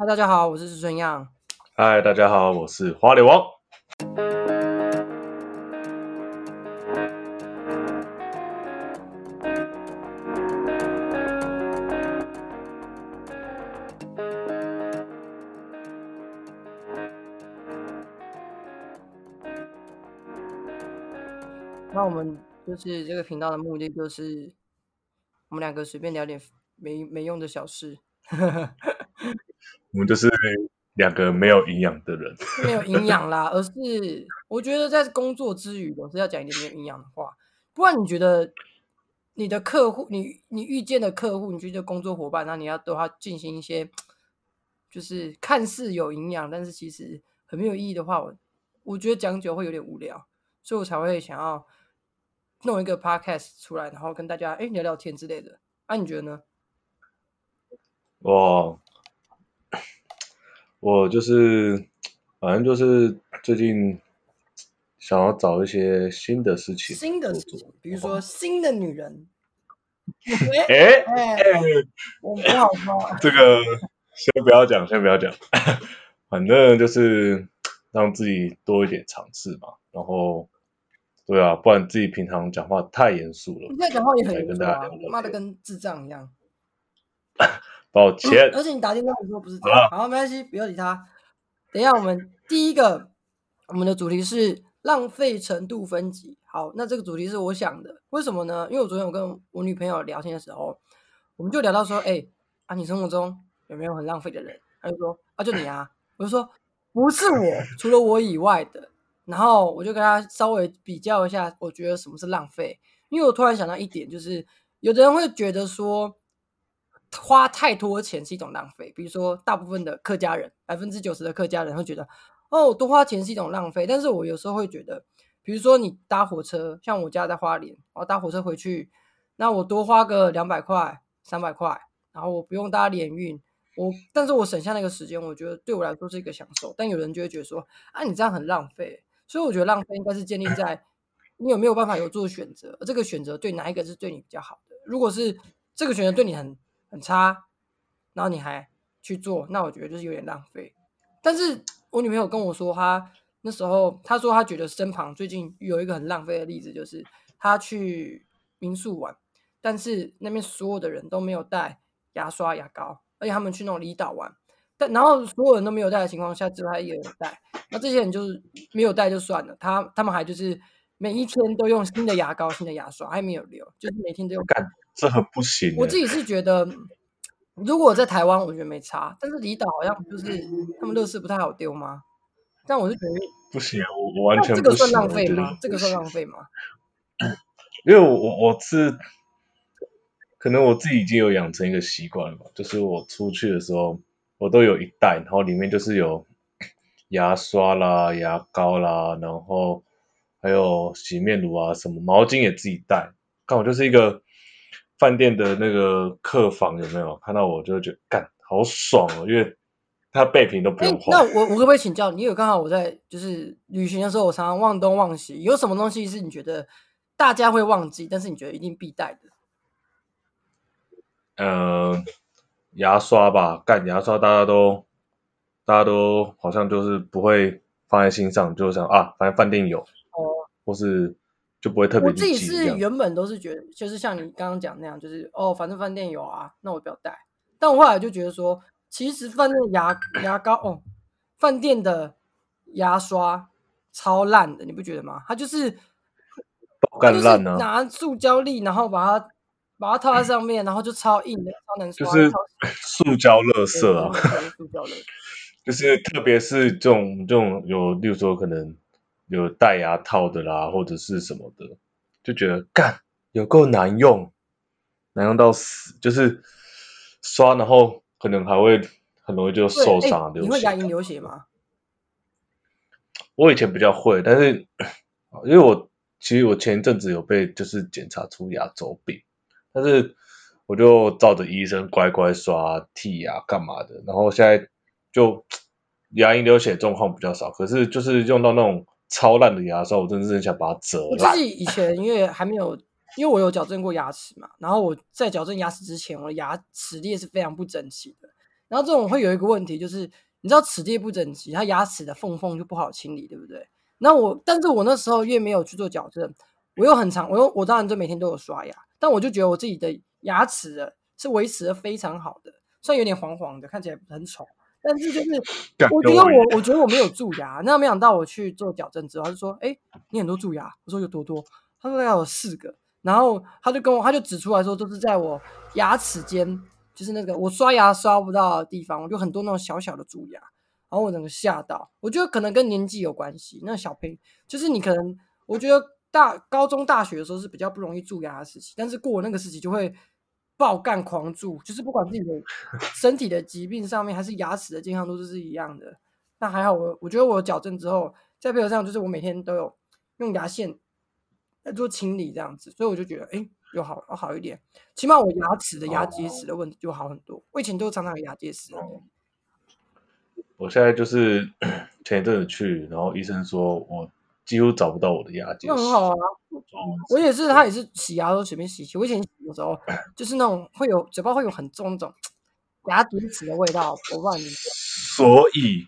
嗨，大家好，我是石春样。嗨，大家好，我是花脸王。那我们就是这个频道的目的，就是我们两个随便聊点没没用的小事。我们就是两个没有营养的人，没有营养啦，而是我觉得在工作之余，总是要讲一点没有营养的话。不然你觉得你的客户，你你遇见的客户，你觉得工作伙伴，那你要对他进行一些，就是看似有营养，但是其实很没有意义的话，我我觉得讲久会有点无聊，所以我才会想要弄一个 podcast 出来，然后跟大家哎聊聊天之类的。那你觉得呢？我我就是，反正就是最近想要找一些新的事情新的事情，比如说新的女人。哎哎、哎，我不好说。这个先不要讲，先不要讲，反正就是让自己多一点尝试嘛。然后，对啊，不然自己平常讲话太严肃了你。现在讲话也很来严肃啊跟大家聊的跟智障一样。抱歉，而且你打电话的时候不是这样。好，没关系，不要理他。等一下，我们第一个，我们的主题是浪费程度分级。好，那这个主题是我想的，为什么呢？因为我昨天我跟我女朋友聊天的时候，我们就聊到说，哎、啊，你生活中有没有很浪费的人？她就说，啊，就你啊。我就说，不是我，除了我以外的。然后我就跟她稍微比较一下，我觉得什么是浪费。因为我突然想到一点，就是有的人会觉得说，花太多钱是一种浪费。比如说，大部分的客家人，百分之九十的客家人会觉得，哦，多花钱是一种浪费。但是我有时候会觉得，比如说你搭火车，像我家在花莲，我搭火车回去，那我多花个两百块、三百块，然后我不用搭联运，我但是我省下那个时间，我觉得对我来说是一个享受。但有人就会觉得说，啊，你这样很浪费。所以我觉得浪费应该是建立在你有没有办法有做选择，这个选择对哪一个是对你比较好的。如果是这个选择对你很很差，然后你还去做，那我觉得就是有点浪费。但是我女朋友跟我说，她那时候她说她觉得身旁最近有一个很浪费的例子，就是她去民宿玩，但是那边所有的人都没有带牙刷、牙膏，而且他们去那种离岛玩，但然后所有人都没有带的情况下，只有她一个人带。那这些人就是没有带就算了，他他们还就是每一天都用新的牙膏、新的牙刷，还没有留，就是每天都用。干这很不行欸。我自己是觉得，如果在台湾，我觉得没差，但是离岛好像就是他们乐事不太好丢吗？但我是觉得，不行，我我完那这个全不行。算浪费吗？这个算浪费吗？因为我我我是可能我自己已经有养成一个习惯了吧，就是我出去的时候，我都有一袋，然后里面就是有 牙刷啦、牙膏啦，然后还有洗面乳啊，什么毛巾也自己带。刚好就是一个饭店的那个客房，有没有看到我就会觉得干好爽哦，因为他备品都不哎用，那。我我可不可以请教你？有刚好我在就是旅行的时候，我常常忘东忘西，有什么东西是你觉得大家会忘记，但是你觉得一定必带的？呃，牙刷吧，干牙刷，大家都大家都好像就是不会放在心上，就想啊，反正饭店有，哦，或是就不会特别我自己。是原本都是觉得，就是像你刚刚讲那样，就是哦，反正饭店有啊，那我不要带。但我后来就觉得说，其实饭店的牙牙膏哦，饭店的牙刷超烂的，你不觉得吗？它就是就是干烂啊！拿塑胶粒，然后把它把它套在上面，然后就超硬的，超难刷，就是塑胶垃圾啊，对塑胶的。就是特别是这种这种有，例如说可能有戴牙套的啦，或者是什么的，就觉得干有够难用，难用到死，就是刷然后可能还会很容易就受伤啊，流血你会牙龈流血吗？我以前比较会，但是因为我其实我前一阵子有被就是检查出牙周病，但是我就照着医生乖乖刷剔牙干嘛的，然后现在就 牙龈流血状况比较少，可是就是用到那种超烂的牙刷，我真的是很想把它折烂。我自己以前因为还没有，因为我有矫正过牙齿嘛，然后我在矫正牙齿之前，我的牙齿列是非常不整齐的。然后这种会有一个问题，就是你知道齿列不整齐，它牙齿的缝缝就不好清理，对不对？那我，但是我那时候越没有去做矫正，我又很长，我又我当然就每天都有刷牙，但我就觉得我自己的牙齿是维持的非常好的，虽然有点黄黄的，看起来很丑，但是就是我觉得我我觉得我没有蛀牙。那没想到我去做矫正之后，他就说：“哎，你很多蛀牙。”我说：“有多多？”他说：“大概有四个。”然后他就跟我，他就指出来说，都是在我牙齿间，就是那个我刷牙刷不到的地方，我就很多那种小小的蛀牙。然后我整个吓到，我觉得可能跟年纪有关系。那小朋友就是你可能，我觉得大高中、大学的时候是比较不容易蛀牙的时期，但是过那个时期就会爆干狂蛀，就是不管自己的身体的疾病上面，还是牙齿的健康度都是一样的。那还好，我我觉得我矫正之后，再配合上就是我每天都有用牙线来做清理这样子，所以我就觉得哎，有好好一点，起码我牙齿的牙结石的问题就好很多。我以前都常常有牙结石。我现在就是 前一阵子去，然后医生说我几乎找不到我的牙结石。那很好啊，我也是，他也是洗牙都随便洗洗。我以前洗的时候，就是那种会有嘴巴会有很重那种牙结石的味道，我不知道你。所以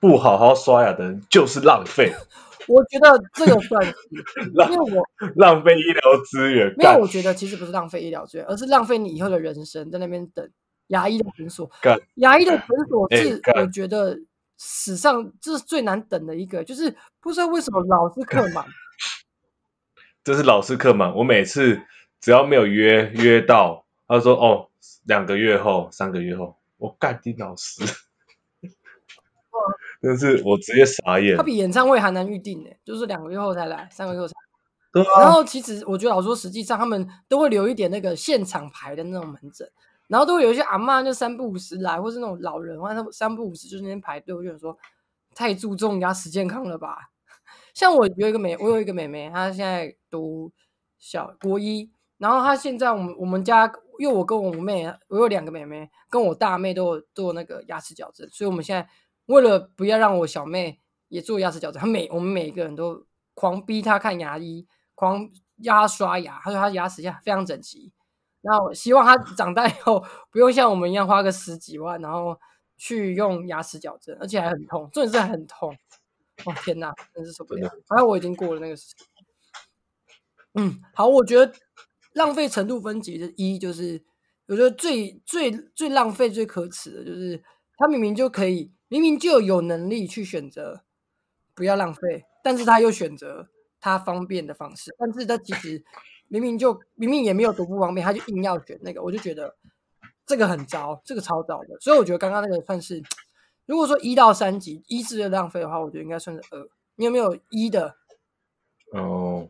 不好好刷牙的人就是浪费。我觉得这个算是，因为我浪费医疗资源。没有，我觉得其实不是浪费医疗资源，而是浪费你以后的人生在那边等。牙医的诊所，牙医的诊所是我觉得史上这是最难等的一个，就是不知道为什么老是客满。这是老是客满，我每次只要没有约约到，他说哦，两个月后、三个月后，我干丁老师，但是我直接傻眼。他比演唱会还难预定呢，就是两个月后才来，三个月后才。对啊。然后其实我觉得，老说实际上他们都会留一点那个现场排的那种门诊。然后都会有一些阿妈就三不五十来，或是那种老人，或者三不五十就那边排队。我就说太注重牙齿健康了吧？像我有一个妹，我有一个妹妹，她现在读小国一，然后她现在我们我们家，因为我跟我妹，我有两个妹妹，跟我大妹都有做那个牙齿矫正，所以我们现在为了不要让我小妹也做牙齿矫正，她每我们每一个人都狂逼她看牙医，狂压刷牙，她说她牙齿现在非常整齐。那我希望他 长大以后不用像我们一样花个十几万，然后去用牙齿矫正，而且还很痛，重点是很痛。哦天哪，真是受不了！反正我已经过了那个时期。嗯，好，我觉得浪费程度分级的一就是，我觉得最最最浪费、最可耻的就是他明明就可以，明明就有能力去选择不要浪费，但是他又选择他方便的方式，但是他其实。明明就明明也没有多不方便，他就硬要选那个，我就觉得这个很糟，这个超糟的。所以我觉得刚刚那个算是，如果说一到三级一是浪费的话，我觉得应该算是二。你有没有一的？哦，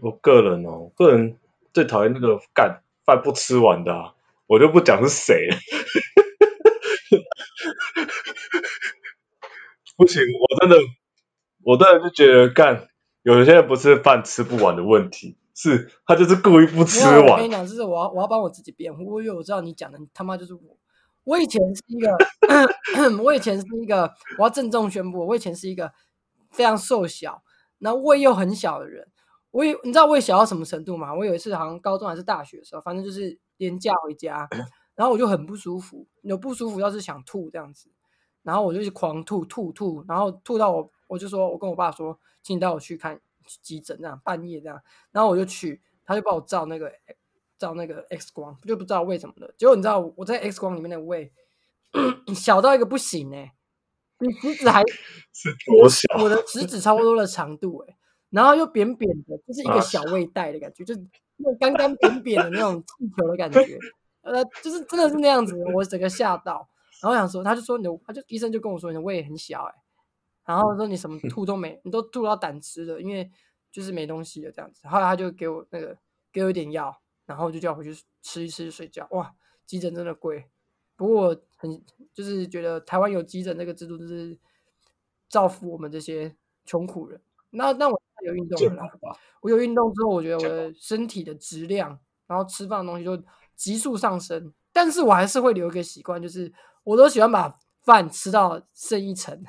我个人哦，个人最讨厌那个干饭不吃完的，我就不讲是谁。不行，我真的，我真的就觉得干，有些人不是饭吃不完的问题。是他就是故意不吃完。我跟你讲，就是我要我要帮我自己辩护，因为我知道你讲的他妈就是我。我以前是一个，我以前是一个，我要郑重宣布，我以前是一个非常瘦小，然后胃又很小的人。我你知道胃小到什么程度吗？我有一次好像高中还是大学的时候，反正就是连假回家，然后我就很不舒服，有不舒服，要是想吐这样子，然后我就狂吐吐吐，然后吐到我，我就说我跟我爸说，请你带我去看。急诊这样半夜这样，然后我就去，他就帮我照那个照那个 X 光，就不知道为什么的。结果你知道我在 X 光里面的胃小到一个不行哎，比食指还 是多小？我的食指差不多的长度哎，然后又扁扁的，就是一个小胃袋的感觉，就是那种干干扁扁的那种气球的感觉，呃，就是真的是那样子，我整个吓到，然后想说，他就说你的，他就医生就跟我说你的胃很小哎。然后说你什么 吐都没，你都吐到胆汁了，因为就是没东西了这样子。后来他就给我那个给我一点药，然后就叫我回去吃一吃睡觉。哇，急诊真的贵，不过很就是觉得台湾有急诊这个制度，就是造福我们这些穷苦人。那那我有运动了，我有运动之后，我觉得我的身体的质量，然后吃饭的东西就急速上升。但是我还是会留一个习惯，就是我都喜欢把饭吃到剩一层。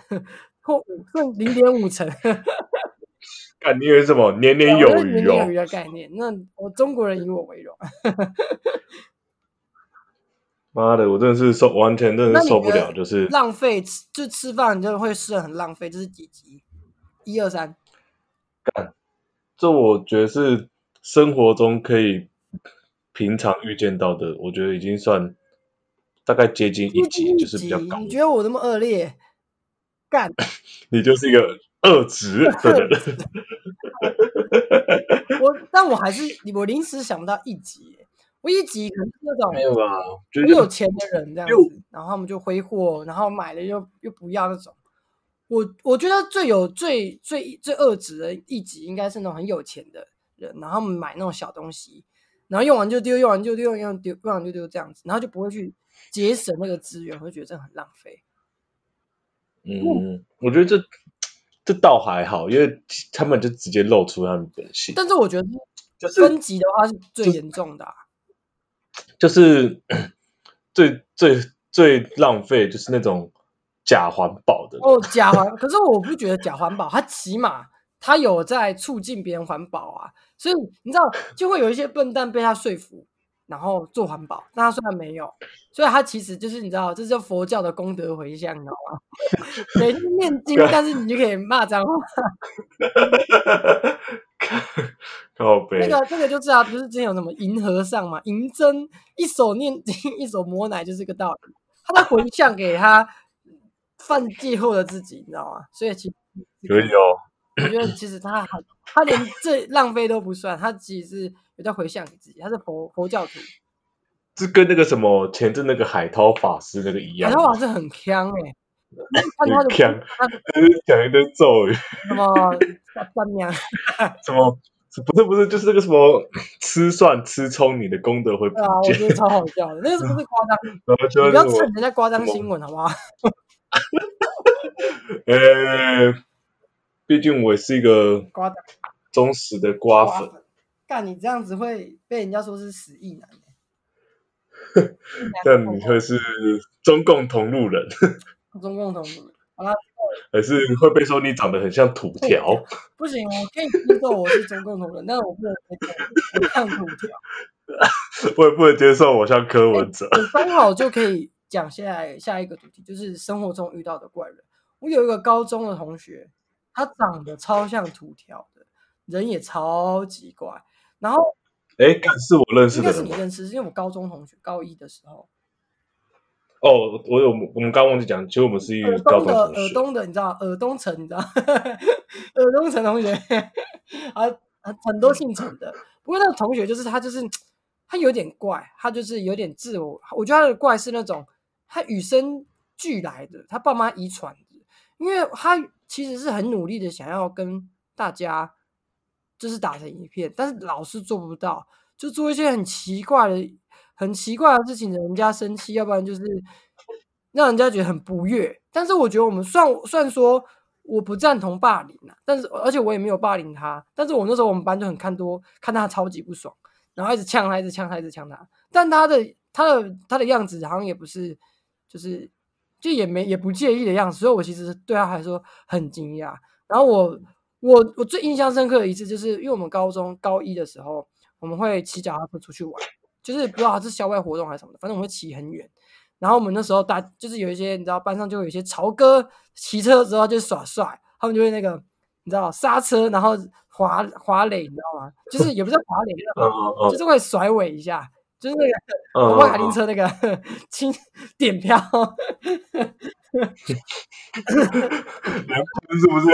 或五剩零点五成，看你以为什么年年有余哦？年年有余的概念，那我中国人以我为荣。妈的，我真的是受完全真的是受不了，就是浪费，就吃饭就会吃的很浪费，这是几级？一二三，干，这我觉得是生活中可以平常遇见到的，我觉得已经算大概接近一级，就是比较高。你觉得我那么恶劣？干，你就是一个恶值的人。我，但我还是我临时想不到一级。我一级可能是那种没有啊，很有钱的人这样子，然后他们就挥霍，然后买了又又不要那种。我我觉得最有最最最恶质的一级应该是那种很有钱的人，然后买那种小东西，然后用完就丢，用完就丢，用丢用完就丢这样子，然后就不会去节省那个资源，会觉得这很浪费。嗯，我觉得这这倒还好，因为他们就直接露出他们本性。但是我觉得就是分级的话是最严重的。就是 最最最浪费，就是那种假环保的哦，假环。可是我不觉得假环保，它起码它有在促进别人环保啊。所以你知道，就会有一些笨蛋被他说服，然后做环保。但他虽然没有，所以他其实就是你知道，这是佛教的功德回向，你知道吗？每天念经，但是你就可以骂脏话。靠背那个那个就知道，不是之前有什么银和尚嘛？银针一手念经，一手摸奶，就是个道理。他在回向给他犯戒后的自己，你知道吗？所以其实可以哦。我觉得其实他很，他连这浪费都不算，他其实是有在回向给自己。他是佛佛教徒，是跟那个什么前阵那个海涛法师那个一样。海涛法师很强哎，很强，他是讲一堆咒语，什么三娘，什么。不是不是，就是那个什么吃蒜吃葱，你的功德会不啊，我觉得超好笑的，那个是不是夸张？你不要蹭人家夸张新闻好不好？呃，毕竟我是一个 瓜忠实的瓜粉。干你这样子会被人家说是死意男。但你会是中共同路人。中共同路人。好了。还是会被说你长得很像土条，不行，我可以接受我是中共同人，但是我不能接受像土条。我也不能接受我像柯文哲。刚好就可以讲下来下一个主题，就是生活中遇到的怪人。我有一个高中的同学，他长得超像土条的，人也超级怪。然后，哎，是我认识的，应该是你认识，是因为我高中同学高一的时候。哦，我有，我们刚忘记讲，其实我们是一个高中同学。尔东的，你知道，耳东城，你知道，耳东城同学，啊，很多姓陈的。不过那个同学就是他，就是他有点怪，他就是有点自我。我觉得他的怪是那种他与生俱来的，他爸妈遗传的。因为他其实是很努力的想要跟大家就是打成一片，但是老是做不到，就做一些很奇怪的。很奇怪的事情，人家生气，要不然就是让人家觉得很不悦。但是我觉得我们算算说我不赞同霸凌啊，但是而且我也没有霸凌他。但是我那时候我们班就很看多，看他超级不爽，然后一直呛他，一直呛他，一直呛他。但他的他的他的样子好像也不是，就是就也没也不介意的样子。所以我其实对他来说很惊讶。然后我我我最印象深刻的一次，就是因为我们高中高一的时候，我们会骑脚踏车出去玩。就是不知道是校外活动还是什么的，反正我们会骑很远。然后我们那时候大就是有一些你知道班上就有一些潮哥骑车之后就耍帅，他们就会那个你知道刹车然后滑滑垒，你知道吗？就是也不是滑垒，就是会甩尾一下，就是那个跑跑卡丁车那个 轻点飘。是不是？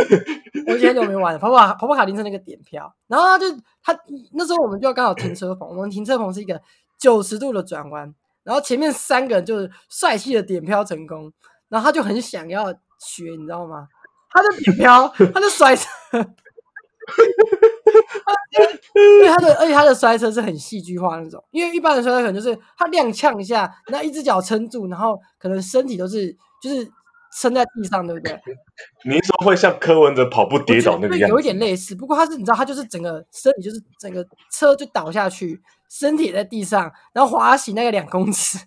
我今天就没玩跑跑跑跑卡丁车那个点漂，然后他就他那时候我们就刚好停车棚，我们停车棚是一个九十度的转弯，然后前面三个人就是帅气的点漂成功，然后他就很想要学，你知道吗？他就点漂，他就摔车，因为他的而且他的摔车是很戏剧化那种，因为一般的摔车可能就是他踉跄一下，那一只脚撑住，然后可能身体都是就是。撑在地上，对不对？你说会像柯文哲跑步跌倒那个样子，有一点类似。不过他是，你知道，他就是整个身体就是整个车就倒下去，身体在地上，然后滑行那个两公尺。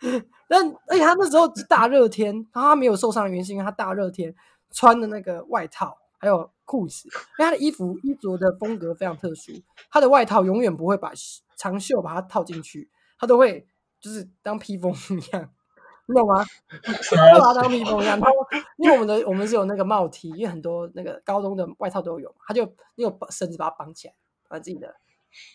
但而且他那时候大热天，然后他没有受伤的原因是因为他大热天穿的那个外套还有裤子，因为他的衣服衣着的风格非常特殊，他的外套永远不会把长袖把它套进去，他都会就是当披风 一样，你懂吗？就把它当蜜蜂一样。然后因为我们的我们是有那个帽 T，因为很多那个高中的外套都有，他就用绳子把它绑起来，把自己的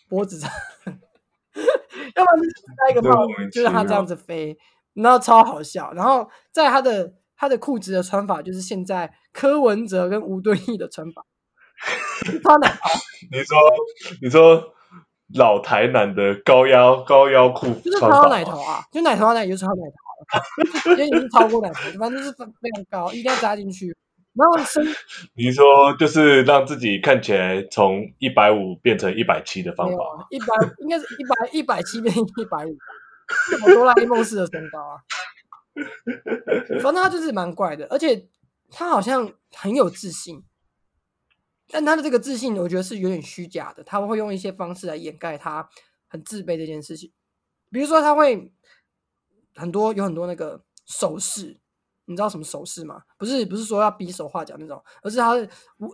脖子上，要不然就是戴一个帽子，就让他这样子飞，然后超好笑。然后在他的他的裤子的穿法，就是现在柯文哲跟吴敦义的穿法。穿哪？你说你说老台南的高腰高腰裤，就是穿到奶头啊，就奶头啊奶就穿到奶头，因为你是超过奶头，反正就是非常高，一定要扎进去。然后身，你说就是让自己看起来从一百五变成一百七的方法，一百应该是一百一百七变一百五，好哆啦 A 梦式的身高啊。反正他就是蛮怪的，而且他好像很有自信。但他的这个自信，我觉得是有点虚假的。他会用一些方式来掩盖他很自卑这件事情，比如说他会很多有很多那个手势，你知道什么手势吗？不是不是说要比手画脚那种，而是他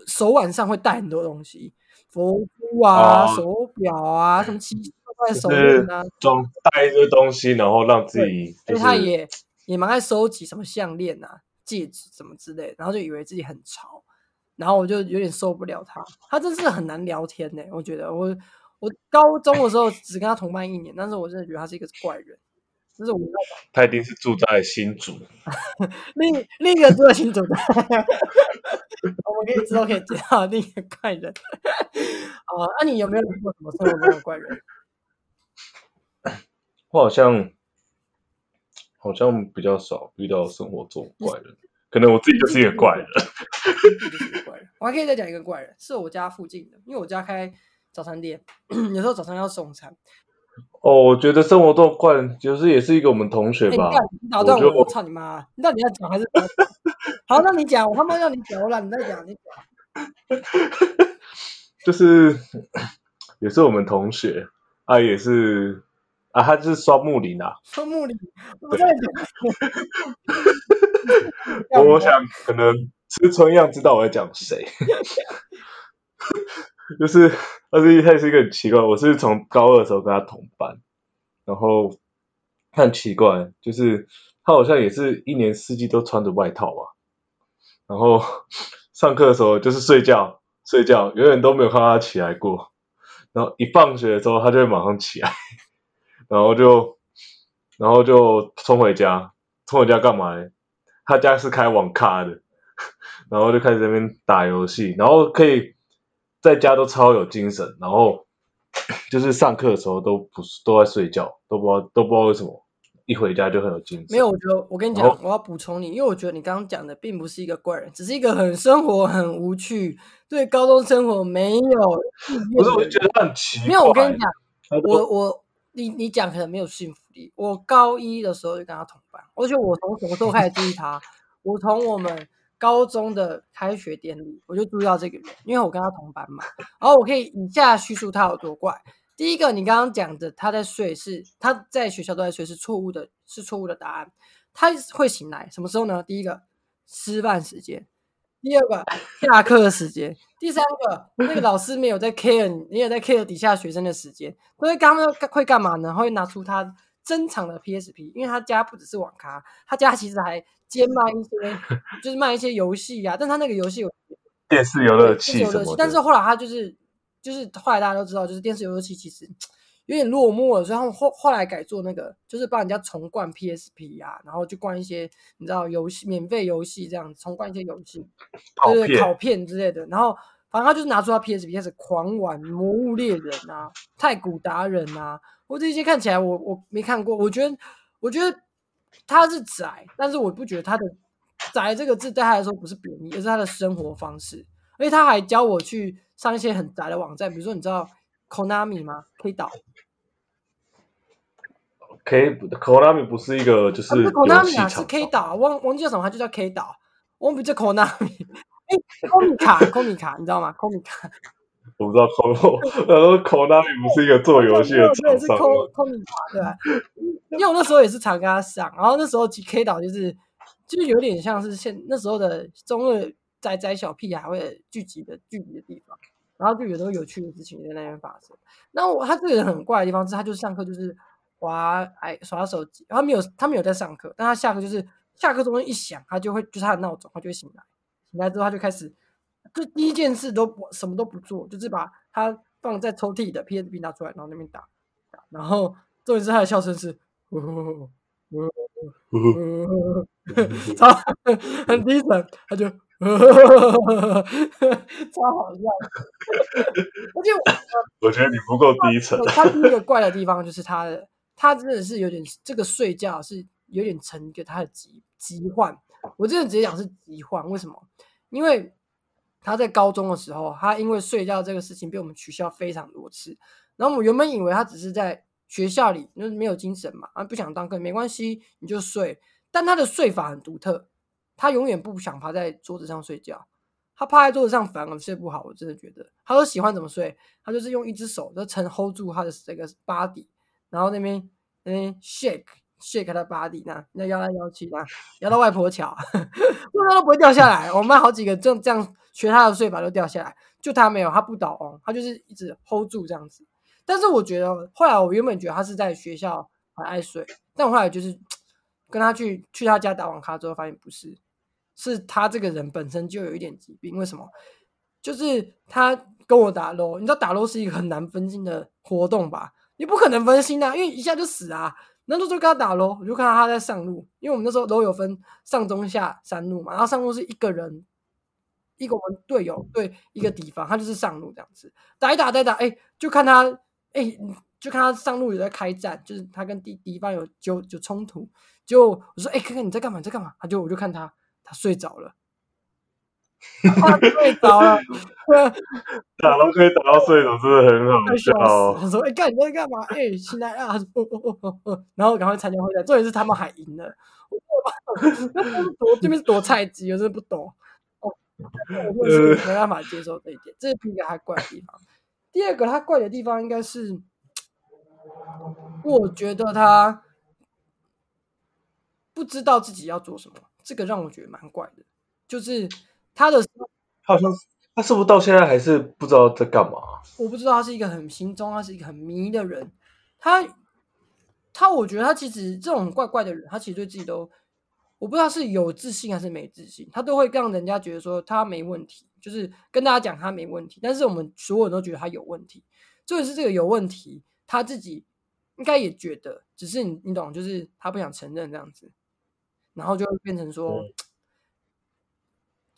手腕上会戴很多东西，佛珠啊、手表啊，什么奇奇怪怪手链啊，装带一堆东西，然后让自己。所以他也也蛮爱收集什么项链啊、戒指什么之类，然后就以为自己很潮。然后我就有点受不了他，他真是很难聊天呢。我觉得我我高中的时候只跟他同班一年，但是我真的觉得他是一个怪人。就是我他一定是住在新竹，另另一个住在新竹的，我们可以之后可以介绍另一个怪人。啊，那你有没有遇过什么生活中的怪人？我好像好像比较少遇到生活中怪人。可能我自己就是一个怪人，我还可以再讲一个怪人，是我家附近的，因为我家开早餐店，有时候早餐要送餐。哦，我觉得生活多怪人就是也是一个我们同学吧。你打断我，我操你妈！你到底要讲还是？好，那你讲，我他妈要你讲，我懒得讲，你讲。就是也是我们同学啊，也是。啊，他就是双木林啊！双木林，我 我想可能吃春样知道我在讲谁，就是而且他是一个很奇怪，我是从高二的时候跟他同班，然后很奇怪，就是他好像也是一年四季都穿着外套吧，然后上课的时候就是睡觉睡觉，永远都没有看到他起来过，然后一放学的时候他就会马上起来。然后就，然后就冲回家，冲回家干嘛？他家是开网咖的，然后就开始那边打游戏，然后可以在家都超有精神，然后就是上课的时候都不是都在睡觉，都不知道都不知道为什么一回家就很有精神。没有，我觉得我跟你讲，我要补充你，因为我觉得你刚刚讲的并不是一个怪人，只是一个很生活很无趣，对高中生活没有。不是，我就觉得很奇怪。没有，我跟你讲，我我。你你讲可能没有信服力。我高一的时候就跟他同班，而且我从什么时候开始注意他？我从我们高中的开学典礼我就注意到这个人，因为我跟他同班嘛。然后我可以以下叙述他有多怪。第一个，你刚刚讲的他在睡是他在学校都在睡是错误的，是错误的答案。他会醒来什么时候呢？第一个吃饭时间。第二个下课的时间，第三个那个老师没有在 care 你，你也在 care 底下学生的时间，所以刚刚会干嘛呢？会拿出他珍藏的 PSP，因为他家不只是网咖，他家其实还兼卖一些，就是卖一些游戏呀。但他那个游戏有电视游乐器什么，但是后来他就是就是后来大家都知道，就是电视游乐器其实。有点落寞了，所以他们后后来改做那个，就是帮人家重灌 PSP 呀，然后就灌一些你知道游戏免费游戏这样，重灌一些游戏，对考片之类的。然后反正他就是拿出他 PSP 开始狂玩《魔物猎人》啊，《太古达人》啊，我这些看起来我我没看过，我觉得我觉得他是宅，但是我不觉得他的宅这个字对他来说不是贬义，而是他的生活方式。而且他还教我去上一些很宅的网站，比如说你知道 Konami 吗？可以导。K Konami 不是一个就是 Konami 啊，是 K 岛，忘忘记叫什么，它就叫 K 岛。我们不叫 Konami，哎，Komi 卡，Komi 卡，你知道吗？Komi 卡，我不知道 Komi，他说 Konami 不是一个做游戏的厂商吗？Komi 卡对吧？因为我那时候也是常跟他上，然后那时候 K 岛就是就是有点像是现那时候的中二宅宅小屁孩会聚集的聚集的地方，然后就有很多有趣的事情在那边发生。那我他这个人很怪的地方是，他就是上课就是。滑哎耍手机，他没有他没有在上课，但他下课就是下课钟声一响，他就会就是他的闹钟，他就会醒来，醒来之后他就开始，就第一件事都不什么都不做，就是把他放在抽屉的 PSP 拿出来，然后那边打，然后重点是他的笑声是，超很低沉，他就。超好笑，而且我觉得你不够低沉。他第一个怪的地方就是他的，他真的是有点这个睡觉是有点成一个他的疾疾患。我真的直接讲是疾患，为什么？因为他在高中的时候，他因为睡觉这个事情被我们取消非常多次。然后我们原本以为他只是在学校里就是没有精神嘛，啊不想当课没关系，你就睡。但他的睡法很独特。他永远不想趴在桌子上睡觉，他趴在桌子上反而睡不好。我真的觉得，他说喜欢怎么睡，他就是用一只手就撑 hold 住他的这个 body，然后那边那边 shake shake 他的 body，那那摇来摇去，那摇到外婆桥，不然都不会掉下来。我们班好几个这样这样学他的睡法都掉下来，就他没有，他不倒翁，他就是一直 hold 住这样子。但是我觉得后来我原本觉得他是在学校很爱睡，但我后来就是 跟他去去他家打网咖之后，发现不是。是他这个人本身就有一点疾病，为什么？就是他跟我打 l 你知道打 l 是一个很难分心的活动吧？你不可能分心啊，因为一下就死啊。那时候就跟他打 l 我就看到他在上路，因为我们那时候 l 有分上中下三路嘛，然后上路是一个人，一个我们队友对一个敌方，他就是上路这样子打一打再打，哎，就看他，哎，就看他上路有在开战，就是他跟敌敌方有就就冲突，就我说，哎，看看你在干嘛？你在干嘛？他就我就看他。他睡着了，他睡着了，打都可以打到睡着，真的很好笑。他说：“哎，干你在干嘛？哎，起来啊！”他说：“哦哦哦哦。”然后赶快参加会战。重点是他们还赢了，我这边是躲菜鸡，我真的不懂。哦，我是没办法接受这一点，这是第一个他怪的地方。第二个他怪的地方应该是，我觉得他不知道自己要做什么。这个让我觉得蛮怪的，就是他的，他好像他是不是到现在还是不知道在干嘛？我不知道，他是一个很心中，他是一个很迷的人。他他，我觉得他其实这种怪怪的人，他其实对自己都，我不知道是有自信还是没自信，他都会让人家觉得说他没问题，就是跟大家讲他没问题，但是我们所有人都觉得他有问题。就是这个有问题，他自己应该也觉得，只是你你懂，就是他不想承认这样子。然后就会变成说，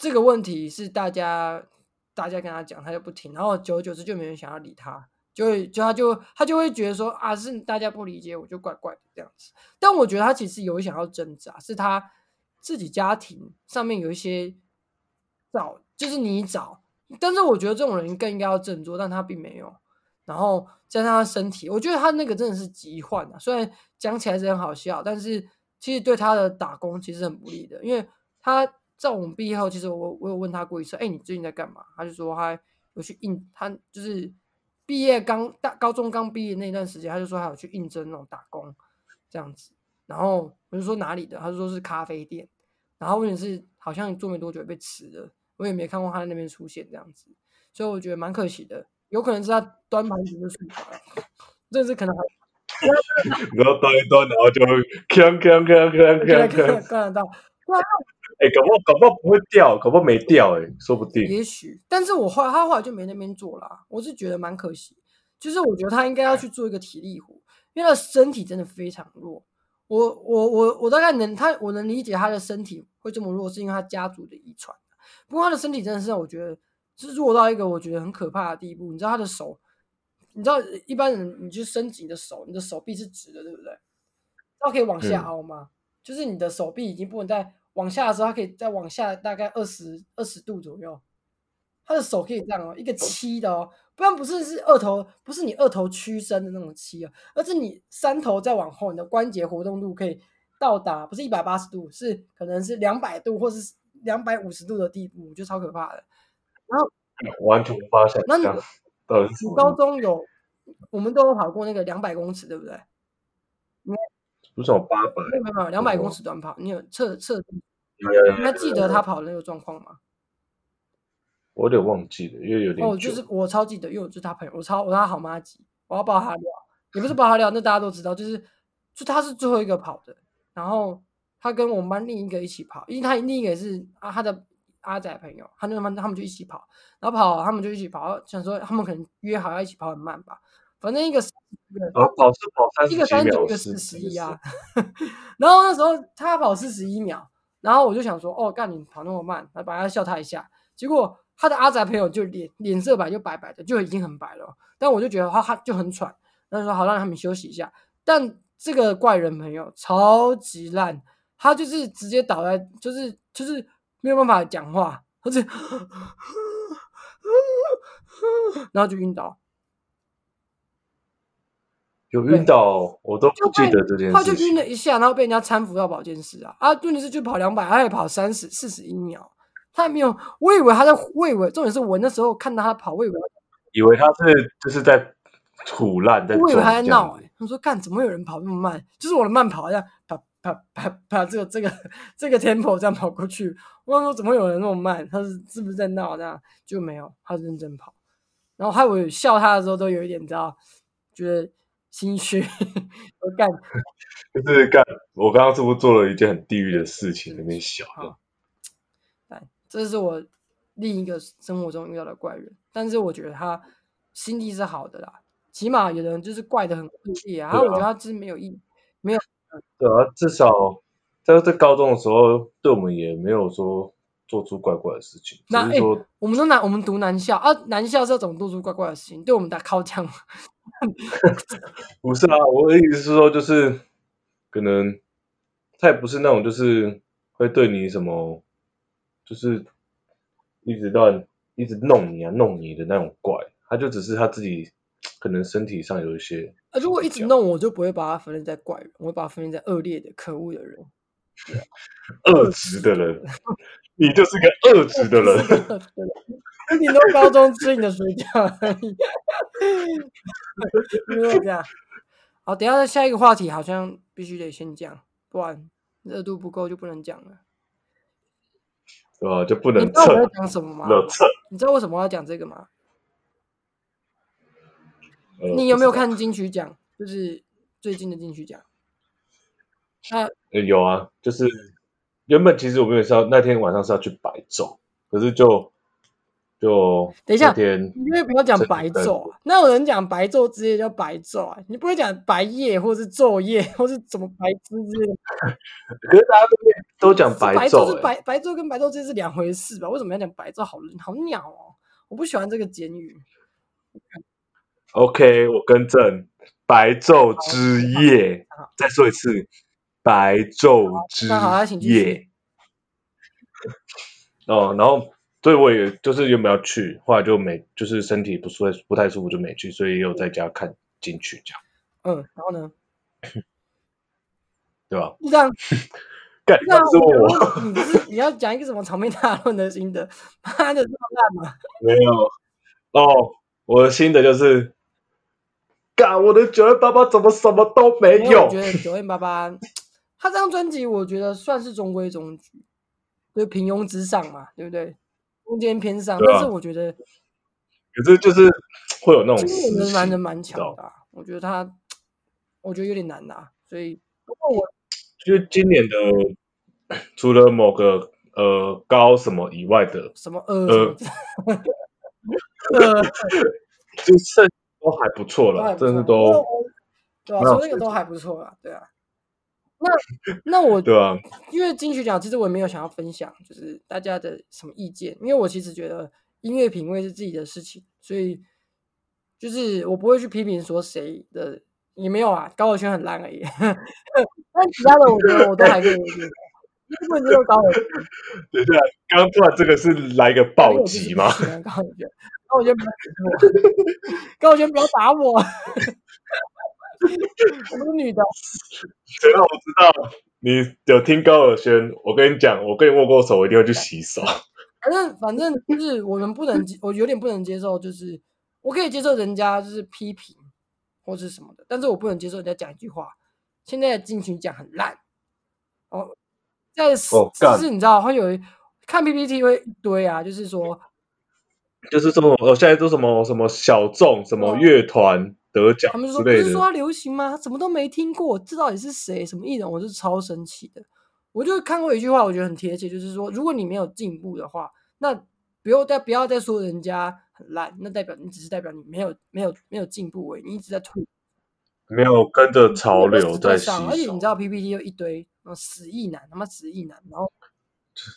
这个问题是大家大家跟他讲，他就不听，然后久而久之就没人想要理他，就会就他就他就会觉得说啊，是大家不理解我，就怪怪的这样子。但我觉得他其实有想要挣扎，是他自己家庭上面有一些找，就是你找，但是我觉得这种人更应该要振作，但他并没有。然后加上他身体，我觉得他那个真的是疾患啊，虽然讲起来是很好笑，但是。其实对他的打工其实很不利的，因为他在我们毕业后，其实我我有问他过一次，哎，你最近在干嘛？他就说他有去应，他就是毕业刚大高中刚毕业那段时间，他就说他有去应征那种打工这样子。然后我就说哪里的？他就说是咖啡店。然后问题是好像做没多久被辞了，我也没看过他在那边出现这样子，所以我觉得蛮可惜的。有可能是他端盘子的水平，这是可能。然后端一端，然后就锵锵锵锵锵锵，看得到。哎，搞不好搞不好不会掉，搞不好没掉，哎，说不定。也许，但是我后来他后来就没那边做了，我是觉得蛮可惜。就是我觉得他应该要去做一个体力活，因为他身体真的非常弱。我我我我大概能他我能理解他的身体会这么弱，是因为他家族的遗传。不过他的身体真的是让我觉得是弱到一个我觉得很可怕的地步。你知道他的手。你知道一般人，你去伸紧的手，你的手臂是直的，对不对？那可以往下凹吗？就是你的手臂已经不能再往下的时候，它可以再往下大概二十二十度左右。他的手可以这样哦，一个七的哦，不然不是是二头，不是你二头屈伸的那种七哦，而是你三头再往后，你的关节活动度可以到达不是一百八十度，是可能是两百度或是两百五十度的地步，我觉得超可怕的。然后 完全无法想象。你高中有，我们都有跑过那个两百公尺，对不对？不是有八百？没有没有，两百公尺短跑，你有测测？你还记得他跑的那个状况吗？我有点忘记了，因为有点哦，就是我超记得，因为我是他朋友，我超我他好妈级，我要爆他料。也不是爆他料，那大家都知道，就是就他是最后一个跑的，然后他跟我们班另一个一起跑，因为他另一个也是啊他的阿仔朋友，他那班他们就一起跑，然后跑他们就一起跑，想说他们可能约好要一起跑很慢吧，反正一个跑是跑三一个三九，一个四十一啊，然后那时候他跑四十一秒，然后我就想说哦干你跑那么慢，来要笑他一下，结果。他的阿宅朋友就脸脸色白就白白的，就已经很白了。但我就觉得他他就很喘，那就说好让他们休息一下。但这个怪人朋友超级烂，他就是直接倒在，就是就是没有办法讲话，而且 然后就晕倒。有晕倒，我都不记得这件事。他就晕了一下，然后被人家搀扶到保健室啊啊！问题是就跑两百，他也跑三十四十一秒。他没有，我以为他在，我以为重点是我那时候看到他跑，我以为以为他是就是在吐烂，在我以为他在闹哎，他说干怎么有人跑那么慢？就是我的慢跑，这样啪啪啪啪这个这个这个 tempo 这样跑过去，我说怎么有人那么慢？他是是不是在闹？这样就没有，他认真跑。然后还有笑他的时候都有一点，你知道，觉得心虚。我干，就是干，我刚刚是不是做了一件很地狱的事情？那边笑。这是我另一个生活中遇到的怪人，但是我觉得他心地是好的啦，起码有人就是怪的很恶劣啊。然后我觉得他是没有意，没有。对啊，至少在在高中的时候，对我们也没有说做出怪怪的事情。那哎，我们都男，我们读南校啊，南校是要怎么做出怪怪的事情？对我们打靠枪？不是啊，我的意思是说，就是可能他也不是那种，就是会对你什么。就是一直乱一直弄你啊弄你的那种怪，他就只是他自己可能身体上有一些。啊，如果一直弄我，就不会把他分类在怪人，我会把他分类在恶劣的、可恶的人。恶质的人，你就是个恶质的人。你都高中吃你的水饺而已。没有这样。好，等下下一个话题好像必须得先讲，不然热度不够就不能讲了。对吧？就不能。你知道我要讲什么吗？你知道为什么要讲这个吗？你有没有看金曲奖？就是最近的金曲奖。啊，有啊，就是原本其实我们也是要那天晚上是要去白昼，可是就。就等一下，因为不要讲白昼啊，那有人讲白昼之夜叫白昼啊，你不会讲白夜或是昼夜或是怎么白之类的。可是大家都都讲白昼，是白白昼跟白昼这是两回事吧？为什么要讲白昼？好好鸟哦，我不喜欢这个简语。OK，我更正，白昼之夜，再说一次，白昼之夜。哦，然后。所以我也就是原本要去，后来就没，就是身体不舒服，不太舒服就没去，所以也有在家看进去这样。嗯，然后呢？对吧？这样，干这是我。你是你要讲一个什么长篇大论的心得？妈的这么烂吗？没有。哦，我的心得就是，干我的九月八八怎么什么都没有？我觉得九月八八他这张专辑，我觉得算是中规中矩，就平庸之上嘛，对不对？中间偏上，但是我觉得，可是就是会有那种。今年的男人蛮强的，我觉得他，我觉得有点难拿，所以不过我，就是今年的除了某个呃高什么以外的什么呃呃，就剩都还不错了，真的都，对啊，所那个都还不错啊，对啊。那那我对啊，因为金曲奖其实我也没有想要分享，就是大家的什么意见，因为我其实觉得音乐品味是自己的事情，所以就是我不会去批评说谁的也没有啊，高尔宣很烂而已。但其他的我觉得我都还可以接受，不能接受高尔宣。对对啊，刚刚突然这个是来一个暴击吗？高尔宣，高尔宣不要打我，高尔宣不要打我。我是女的，谁让我知道你有听高尔轩？我跟你讲，我跟你握过手，我一定会去洗手。反正反正就是我们不能，我有点不能接受，就是我可以接受人家就是批评或是什么的，但是我不能接受人家讲一句话。现在的金曲奖很烂哦，在就是你知道会有看 PPT 会一堆啊，就是说，就是这么我，现在都什么什么小众什么乐团。得奖他们就说不是说他流行吗？什么都没听过，这到底是谁？什么艺人？我是超生气的。我就看过一句话，我觉得很贴切，就是说，如果你没有进步的话，那不要再不要再说人家很烂，那代表你只是代表你没有没有没有进步而已，你一直在退。没有跟着潮流在上，而且你知，道 PPT 又一堆死意男，他妈死意男，然后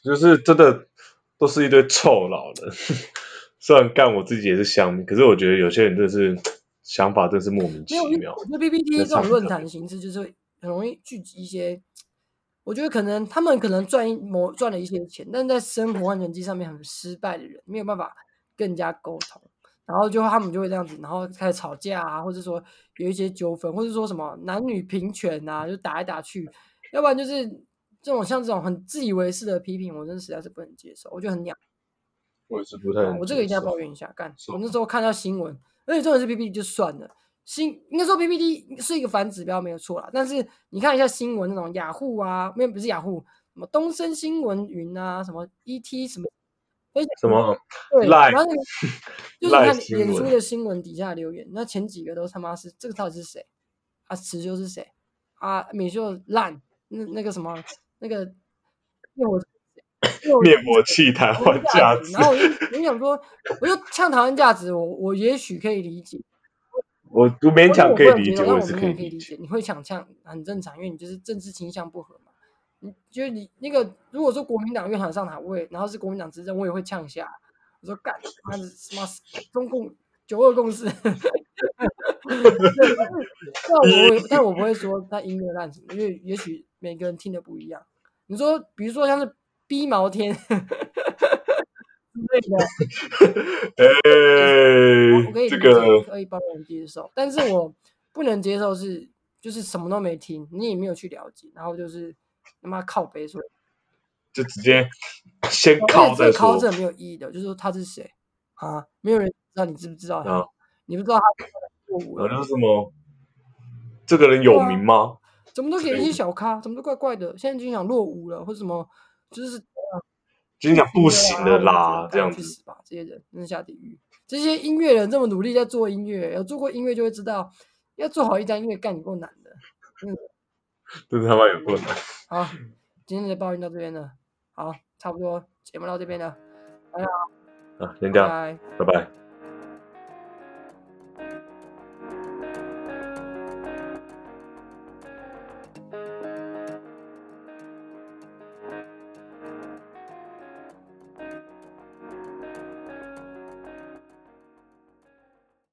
就是真的都是一堆臭老人。虽然干我自己也是乡民，可是我觉得有些人真的是想法真是莫名其妙我。觉得 PPT 这种论坛形式就是很容易聚集一些，我觉得可能他们可能赚一某赚了一些钱，但是在生活和人际上面很失败的人，没有办法跟人家沟通，然后就他们就会这样子，然后开始吵架啊，或者说有一些纠纷，或者说什么男女平权啊，就打来打去，要不然就是这种像这种很自以为是的批评，我真的实在是不能接受，我觉得很鸟。我也是不太啊我这个一定要抱怨一下，干！我那时候看到新闻，而且重点是 PPT 就算了，新应该说 PPT 是一个反指标没有错啦，但是你看一下新闻那种雅虎啊，没有不是雅虎，什么东森新闻云啊，什么 ET 什么，什么对，赖然后那个 就是看新闻脸书的新闻底下留言，那前几个都他妈是这个到底是谁？啊，池修是谁？啊，美秀烂，那那个什么那个灭火 灭火灭火器谈台湾价值然，后我就我就想说，我就呛台湾价值，我我也许可以理解，我我勉强可以理解，我我也是可以理理解。你会想呛很正常，因为你就是政治倾向不合嘛。你就是你那个，如果说国民党乐团上台，我也然后是国民党执政，我也会呛一下。我说干，妈的什么中共九二共识，但我会但我不会说他音乐烂什么，因为也许每个人听的不一样。你说，比如说像是逼毛天 之类的，我可哎，这个可以帮人接受，但是我不能接受是就是什么都没听，你也没有去了解，然后就是他妈靠背说，就直接先靠再且这个靠说是很没有意义的，就是说他是谁啊？没有人知道，你知不知道他？啊。你不知道他过舞了，然后就是什么，这个人有名吗？怎么都给一些小咖，怎么都怪怪的。现在就想落伍了，或者什么，就是就是讲不行的啦，这样子。去死吧！这些人真的下地狱。这些音乐人这么努力在做音乐，有做过音乐就会知道，要做好一张音乐干你够难的。真的他妈有够难。好，今天的抱怨到这边了。好，差不多节目到这边了。啊，先这样，拜拜。拜拜。